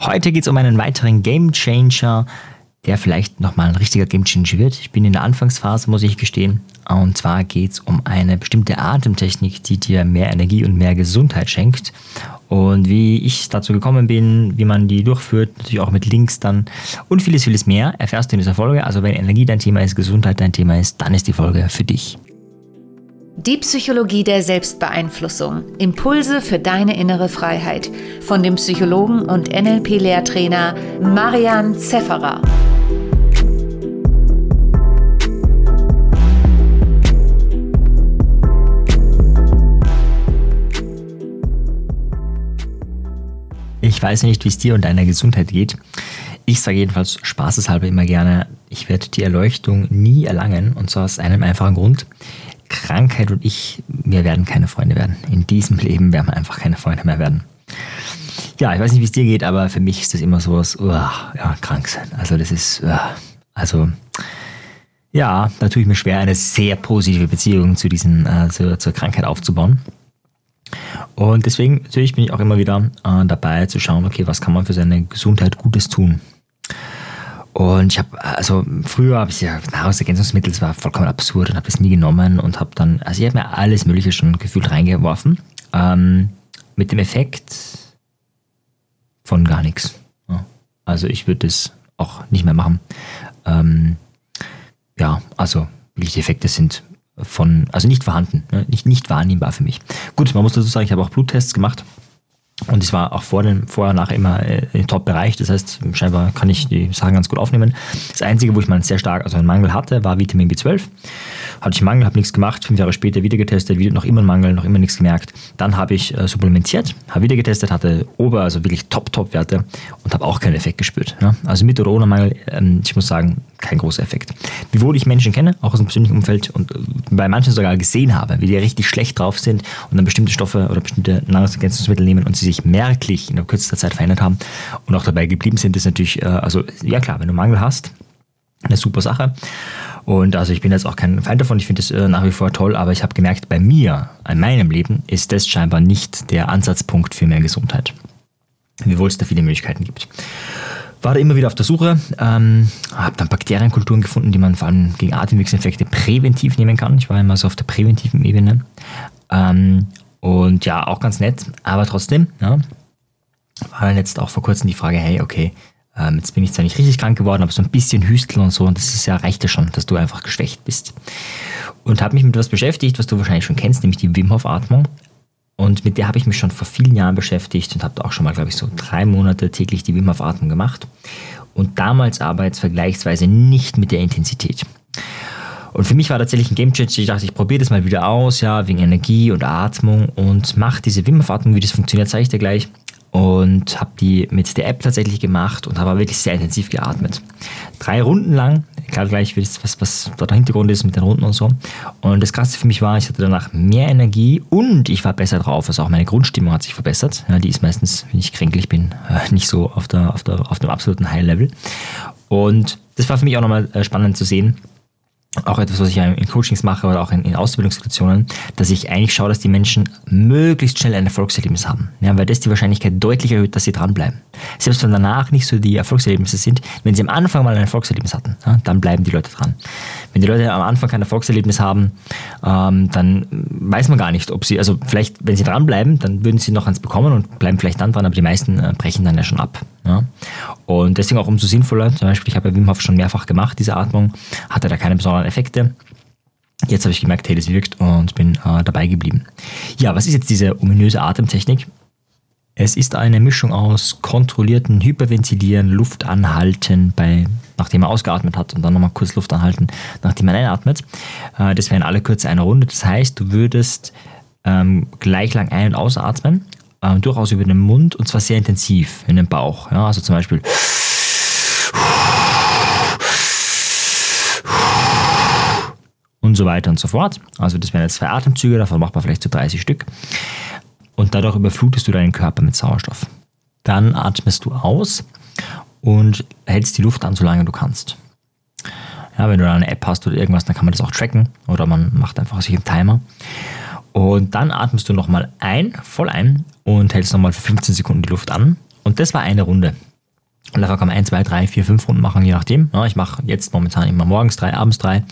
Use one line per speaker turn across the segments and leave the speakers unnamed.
Heute geht es um einen weiteren Game Changer, der vielleicht nochmal ein richtiger Game Changer wird. Ich bin in der Anfangsphase, muss ich gestehen. Und zwar geht es um eine bestimmte Atemtechnik, die dir mehr Energie und mehr Gesundheit schenkt. Und wie ich dazu gekommen bin, wie man die durchführt, natürlich auch mit Links dann und vieles, vieles mehr, erfährst du in dieser Folge. Also wenn Energie dein Thema ist, Gesundheit dein Thema ist, dann ist die Folge für dich.
Die Psychologie der Selbstbeeinflussung. Impulse für deine innere Freiheit. Von dem Psychologen und NLP-Lehrtrainer Marian Zefferer.
Ich weiß nicht, wie es dir und deiner Gesundheit geht. Ich sage jedenfalls spaßeshalber immer gerne, ich werde die Erleuchtung nie erlangen und zwar aus einem einfachen Grund. Krankheit und ich, wir werden keine Freunde werden. In diesem Leben werden wir einfach keine Freunde mehr werden. Ja, ich weiß nicht, wie es dir geht, aber für mich ist das immer sowas, uh, ja, krank sein. Also das ist, uh, also ja, da tue ich mir schwer, eine sehr positive Beziehung zu diesen, äh, zur, zur Krankheit aufzubauen. Und deswegen natürlich bin ich auch immer wieder äh, dabei zu schauen, okay, was kann man für seine Gesundheit Gutes tun. Und ich habe, also früher habe ich ja Nahrungsergänzungsmittel, das war vollkommen absurd und habe das nie genommen und habe dann, also ich habe mir alles Mögliche schon gefühlt reingeworfen. Ähm, mit dem Effekt von gar nichts. Also ich würde das auch nicht mehr machen. Ähm, ja, also die Effekte sind von, also nicht vorhanden, ne? nicht, nicht wahrnehmbar für mich. Gut, man muss dazu sagen, ich habe auch Bluttests gemacht und es war auch vor dem, vorher, nachher immer äh, im Top-Bereich. Das heißt, scheinbar kann ich die Sachen ganz gut aufnehmen. Das Einzige, wo ich mal sehr stark, also einen Mangel hatte, war Vitamin B12. Hatte ich einen Mangel, habe nichts gemacht. Fünf Jahre später wieder getestet, wieder noch immer einen Mangel, noch immer nichts gemerkt. Dann habe ich äh, supplementiert, habe wieder getestet, hatte Ober, also wirklich Top-Top-Werte und habe auch keinen Effekt gespürt. Ja? Also mit oder ohne Mangel, ähm, ich muss sagen, kein großer Effekt. Wiewohl ich Menschen kenne, auch aus dem persönlichen Umfeld und äh, bei manchen sogar gesehen habe, wie die richtig schlecht drauf sind und dann bestimmte Stoffe oder bestimmte Nahrungsergänzungsmittel nehmen und sie sich merklich in kürzester Zeit verändert haben und auch dabei geblieben sind, ist natürlich, äh, also ja klar, wenn du Mangel hast, eine super Sache. Und also ich bin jetzt auch kein Feind davon, ich finde es äh, nach wie vor toll, aber ich habe gemerkt, bei mir, in meinem Leben, ist das scheinbar nicht der Ansatzpunkt für mehr Gesundheit. Wiewohl es da viele Möglichkeiten gibt war da immer wieder auf der Suche, ähm, habe dann Bakterienkulturen gefunden, die man vor allem gegen Atemwegsinfekte präventiv nehmen kann. Ich war immer so auf der präventiven Ebene. Ähm, und ja, auch ganz nett, aber trotzdem, ja, war dann jetzt auch vor kurzem die Frage, hey, okay, ähm, jetzt bin ich zwar nicht richtig krank geworden, aber so ein bisschen Hüsteln und so, und das ist ja, reicht ja schon, dass du einfach geschwächt bist. Und habe mich mit etwas beschäftigt, was du wahrscheinlich schon kennst, nämlich die Wim Hof Atmung. Und mit der habe ich mich schon vor vielen Jahren beschäftigt und habe auch schon mal, glaube ich, so drei Monate täglich die Wim Hof Atmung gemacht. Und damals aber jetzt vergleichsweise nicht mit der Intensität. Und für mich war tatsächlich ein Game Changer. Ich dachte, ich probiere das mal wieder aus, ja, wegen Energie und Atmung und mache diese Wim Hof Atmung, wie das funktioniert, zeige ich dir gleich und habe die mit der App tatsächlich gemacht und habe wirklich sehr intensiv geatmet. Drei Runden lang, egal gleich, was, was da der Hintergrund ist mit den Runden und so. Und das Krasse für mich war, ich hatte danach mehr Energie und ich war besser drauf. Also auch meine Grundstimmung hat sich verbessert. Ja, die ist meistens, wenn ich kränklich bin, äh, nicht so auf, der, auf, der, auf dem absoluten High-Level. Und das war für mich auch nochmal äh, spannend zu sehen, auch etwas, was ich in Coachings mache oder auch in, in Ausbildungssituationen, dass ich eigentlich schaue, dass die Menschen möglichst schnell ein Erfolgserlebnis haben. Ja, weil das die Wahrscheinlichkeit deutlich erhöht, dass sie dranbleiben. Selbst wenn danach nicht so die Erfolgserlebnisse sind, wenn sie am Anfang mal ein Erfolgserlebnis hatten, ja, dann bleiben die Leute dran. Wenn die Leute am Anfang kein Erfolgserlebnis haben, ähm, dann weiß man gar nicht, ob sie, also vielleicht, wenn sie dranbleiben, dann würden sie noch eins bekommen und bleiben vielleicht dann dran, aber die meisten äh, brechen dann ja schon ab. Ja. Und deswegen auch umso sinnvoller, zum Beispiel, ich habe ja Wim Hof schon mehrfach gemacht, diese Atmung, hatte da keine besonderen Effekte. Jetzt habe ich gemerkt, hey, das wirkt und bin äh, dabei geblieben. Ja, was ist jetzt diese ominöse Atemtechnik? Es ist eine Mischung aus kontrollierten Hyperventilieren, Luft anhalten, bei, nachdem man ausgeatmet hat und dann nochmal kurz Luft anhalten, nachdem man einatmet. Äh, das wäre in aller Kürze eine Runde. Das heißt, du würdest ähm, gleich lang ein- und ausatmen, äh, durchaus über den Mund und zwar sehr intensiv in den Bauch. Ja, also zum Beispiel und so weiter und so fort. Also das wären jetzt zwei Atemzüge, davon macht man vielleicht so 30 Stück. Und dadurch überflutest du deinen Körper mit Sauerstoff. Dann atmest du aus und hältst die Luft an, solange du kannst. Ja, wenn du eine App hast oder irgendwas, dann kann man das auch tracken oder man macht einfach sich einen Timer. Und dann atmest du nochmal ein, voll ein und hältst nochmal für 15 Sekunden die Luft an. Und das war eine Runde. Und dafür kann man 1, 2, 3, 4, 5 Runden machen, je nachdem. Ich mache jetzt momentan immer morgens drei, abends drei.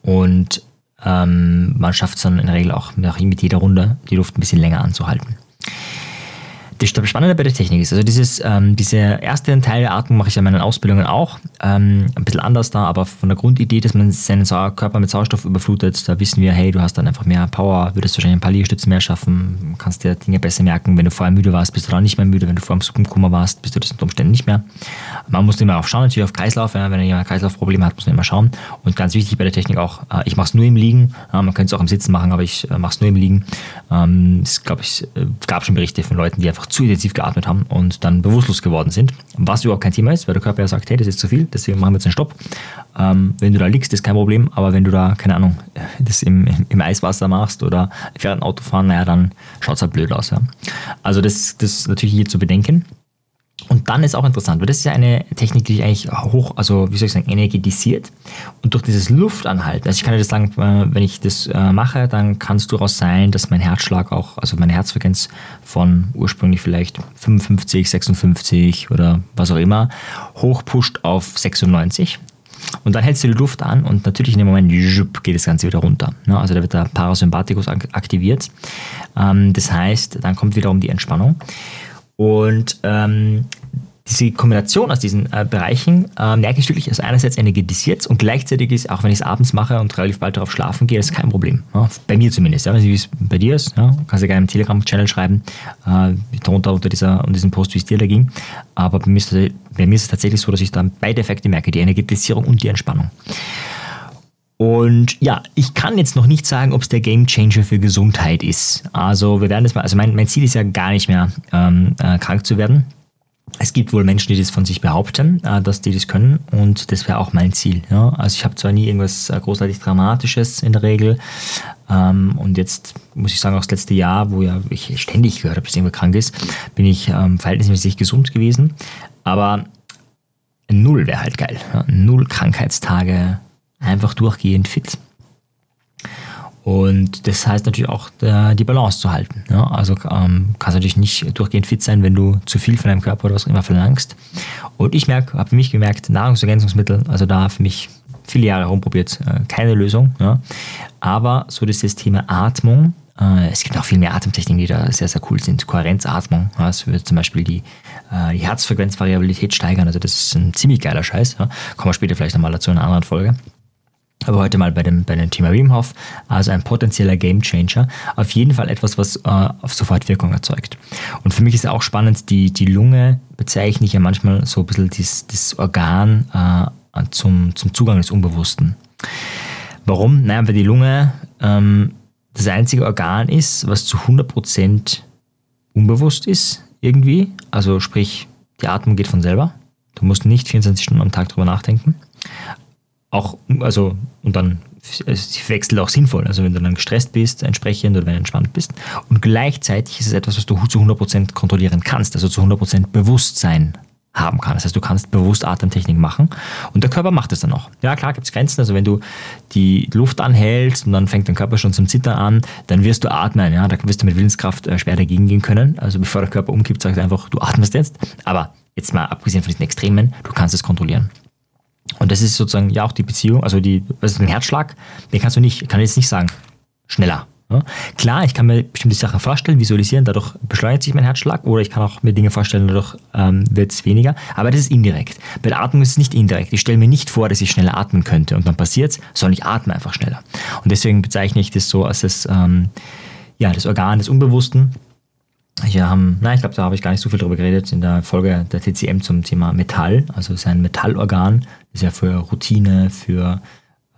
Und ähm, man schafft es dann in der Regel auch mit jeder Runde die Luft ein bisschen länger anzuhalten. Das Spannende bei der Technik ist, also dieses, ähm, diese erste Teil der Atmung mache ich in meinen Ausbildungen auch. Ähm, ein bisschen anders da, aber von der Grundidee, dass man seinen Körper mit Sauerstoff überflutet, da wissen wir, hey, du hast dann einfach mehr Power, würdest wahrscheinlich ein paar Liegestützen mehr schaffen, kannst dir Dinge besser merken. Wenn du vorher müde warst, bist du dann nicht mehr müde. Wenn du vorher im Suppenkummer warst, bist du das unter Umständen nicht mehr. Man muss immer auch schauen, natürlich auf Kreislauf. Ja, wenn jemand Kreislaufprobleme hat, muss man immer schauen. Und ganz wichtig bei der Technik auch, äh, ich mache es nur im Liegen. Äh, man könnte es auch im Sitzen machen, aber ich äh, mache es nur im Liegen. Ähm, es glaube äh, gab schon Berichte von Leuten, die einfach zu intensiv geatmet haben und dann bewusstlos geworden sind. Was überhaupt kein Thema ist, weil der Körper ja sagt, hey, das ist zu viel, deswegen machen wir jetzt einen Stopp. Ähm, wenn du da liegst, ist kein Problem, aber wenn du da, keine Ahnung, das im, im Eiswasser machst oder fährt ein Auto fahren, naja, dann schaut es halt blöd aus. Ja. Also das, das ist natürlich hier zu bedenken. Und dann ist auch interessant, weil das ist ja eine Technik, die eigentlich hoch, also wie soll ich sagen, energetisiert. Und durch dieses Luftanhalten, also ich kann dir das sagen, äh, wenn ich das äh, mache, dann kann es durchaus sein, dass mein Herzschlag auch, also meine Herzfrequenz von ursprünglich vielleicht 55, 56 oder was auch immer, hochpusht auf 96. Und dann hältst du die Luft an und natürlich in dem Moment geht das Ganze wieder runter. Also da wird der Parasympathikus aktiviert. Ähm, das heißt, dann kommt wiederum die Entspannung. Und ähm, diese Kombination aus diesen äh, Bereichen äh, merke ich wirklich, also einerseits energetisiert und gleichzeitig ist, auch wenn ich es abends mache und relativ bald darauf schlafen gehe, das ist kein Problem. Ja, bei mir zumindest. Ja, wie es bei dir ist, ja, kannst du gerne im Telegram-Channel schreiben, äh, darunter unter, dieser, unter diesem Post, wie es dir da ging. Aber bei mir, ist, bei mir ist es tatsächlich so, dass ich dann beide Effekte merke, die Energetisierung und die Entspannung. Und ja, ich kann jetzt noch nicht sagen, ob es der Game Changer für Gesundheit ist. Also wir werden das mal, also mein, mein Ziel ist ja gar nicht mehr ähm, äh, krank zu werden. Es gibt wohl Menschen, die das von sich behaupten, äh, dass die das können und das wäre auch mein Ziel. Ja? Also ich habe zwar nie irgendwas äh, großartig Dramatisches in der Regel ähm, und jetzt muss ich sagen, auch das letzte Jahr, wo ja ich ständig gehört habe, dass irgendwer krank ist, bin ich ähm, verhältnismäßig gesund gewesen. Aber null wäre halt geil. Ja? Null Krankheitstage, einfach durchgehend fit. Und das heißt natürlich auch, die Balance zu halten. Also ähm, kannst natürlich nicht durchgehend fit sein, wenn du zu viel von deinem Körper oder was immer verlangst. Und ich merke, habe für mich gemerkt, Nahrungsergänzungsmittel, also da für mich viele Jahre herumprobiert, äh, keine Lösung. Aber so das Thema Atmung, äh, es gibt auch viel mehr Atemtechniken, die da sehr, sehr cool sind. Kohärenzatmung, das würde zum Beispiel die, äh, die Herzfrequenzvariabilität steigern. Also das ist ein ziemlich geiler Scheiß. Kommen wir später vielleicht nochmal dazu in einer anderen Folge. Aber heute mal bei dem, bei dem Thema Wim Hof, also ein potenzieller Game Changer. Auf jeden Fall etwas, was äh, auf sofort Wirkung erzeugt. Und für mich ist auch spannend, die, die Lunge bezeichne ich ja manchmal so ein bisschen das, das Organ äh, zum, zum Zugang des Unbewussten. Warum? Naja, weil die Lunge ähm, das einzige Organ ist, was zu 100% unbewusst ist, irgendwie. Also sprich, die Atmung geht von selber. Du musst nicht 24 Stunden am Tag drüber nachdenken auch, also, und dann sie wechselt auch sinnvoll. Also wenn du dann gestresst bist, entsprechend oder wenn du entspannt bist. Und gleichzeitig ist es etwas, was du zu 100% kontrollieren kannst, also zu 100% Bewusstsein haben kann. Das heißt, du kannst bewusst Atemtechnik machen und der Körper macht es dann auch. Ja, klar gibt es Grenzen. Also wenn du die Luft anhältst und dann fängt dein Körper schon zum Zittern an, dann wirst du atmen. Ja, da wirst du mit Willenskraft äh, schwer dagegen gehen können. Also bevor der Körper umkippt, sagst du einfach, du atmest jetzt. Aber jetzt mal abgesehen von diesen Extremen, du kannst es kontrollieren. Und das ist sozusagen ja auch die Beziehung, also die, was ist ein Herzschlag, den kannst du nicht, kann ich jetzt nicht sagen, schneller. Ja? Klar, ich kann mir bestimmte Sachen vorstellen, visualisieren, dadurch beschleunigt sich mein Herzschlag oder ich kann auch mir Dinge vorstellen, dadurch ähm, wird es weniger. Aber das ist indirekt. Bei der Atmung ist es nicht indirekt. Ich stelle mir nicht vor, dass ich schneller atmen könnte und dann passiert es, sondern ich atme einfach schneller. Und deswegen bezeichne ich das so als das, ähm, ja, das Organ des Unbewussten, wir haben, nein, ich glaube, da habe ich gar nicht so viel drüber geredet in der Folge der TCM zum Thema Metall. Also es ist ein Metallorgan, das ja für Routine, für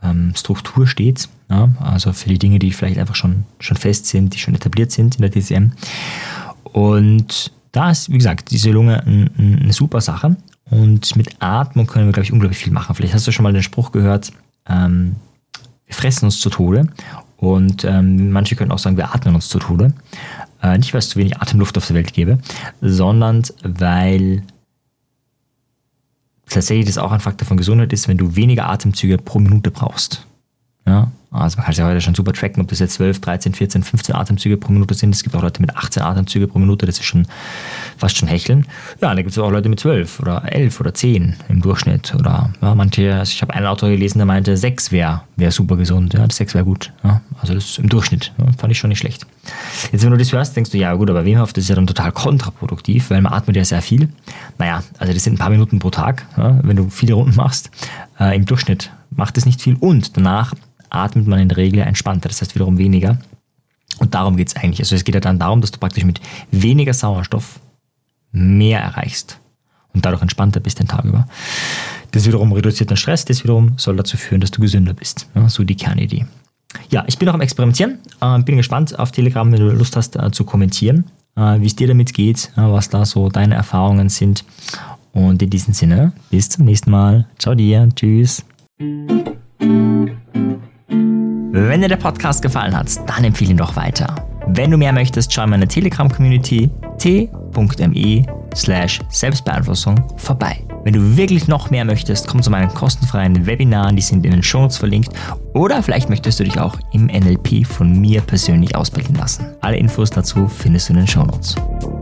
ähm, Struktur steht. Ja? Also für die Dinge, die vielleicht einfach schon, schon fest sind, die schon etabliert sind in der TCM. Und da ist, wie gesagt, diese Lunge ein, ein, eine super Sache. Und mit Atmung können wir, glaube ich, unglaublich viel machen. Vielleicht hast du schon mal den Spruch gehört, ähm, wir fressen uns zu Tode. Und ähm, manche können auch sagen, wir atmen uns zu Tode. Äh, nicht, weil es zu wenig Atemluft auf der Welt gäbe, sondern weil tatsächlich das auch ein Faktor von Gesundheit ist, wenn du weniger Atemzüge pro Minute brauchst. Ja, Also man kann es ja heute schon super tracken, ob das jetzt 12, 13, 14, 15 Atemzüge pro Minute sind. Es gibt auch Leute mit 18 Atemzüge pro Minute, das ist schon fast schon Hecheln. Ja, da gibt es auch Leute mit 12 oder 11 oder 10 im Durchschnitt. Oder ja, manche, also ich habe einen Autor gelesen, der meinte, 6 wäre wär super gesund, ja, 6 wäre gut. Ja, also das im Durchschnitt, ja, fand ich schon nicht schlecht. Jetzt, wenn du das hörst, denkst du, ja gut, aber Wim Hof, das ist ja dann total kontraproduktiv, weil man atmet ja sehr viel. Naja, also das sind ein paar Minuten pro Tag, wenn du viele Runden machst. Äh, Im Durchschnitt macht es nicht viel und danach atmet man in der Regel entspannter, das heißt wiederum weniger. Und darum geht es eigentlich. Also es geht ja dann darum, dass du praktisch mit weniger Sauerstoff mehr erreichst und dadurch entspannter bist den Tag über. Das wiederum reduziert den Stress, das wiederum soll dazu führen, dass du gesünder bist. Ja, so die Kernidee. Ja, ich bin noch am Experimentieren. Äh, bin gespannt auf Telegram, wenn du Lust hast äh, zu kommentieren, äh, wie es dir damit geht, was da so deine Erfahrungen sind. Und in diesem Sinne, bis zum nächsten Mal. Ciao dir. Tschüss. Wenn dir der Podcast gefallen hat, dann empfehle ihn doch weiter. Wenn du mehr möchtest, schau in meine Telegram-Community t.me slash Selbstbeeinflussung vorbei. Wenn du wirklich noch mehr möchtest, komm zu meinen kostenfreien Webinaren, die sind in den Shownotes verlinkt. Oder vielleicht möchtest du dich auch im NLP von mir persönlich ausbilden lassen. Alle Infos dazu findest du in den Shownotes. Notes.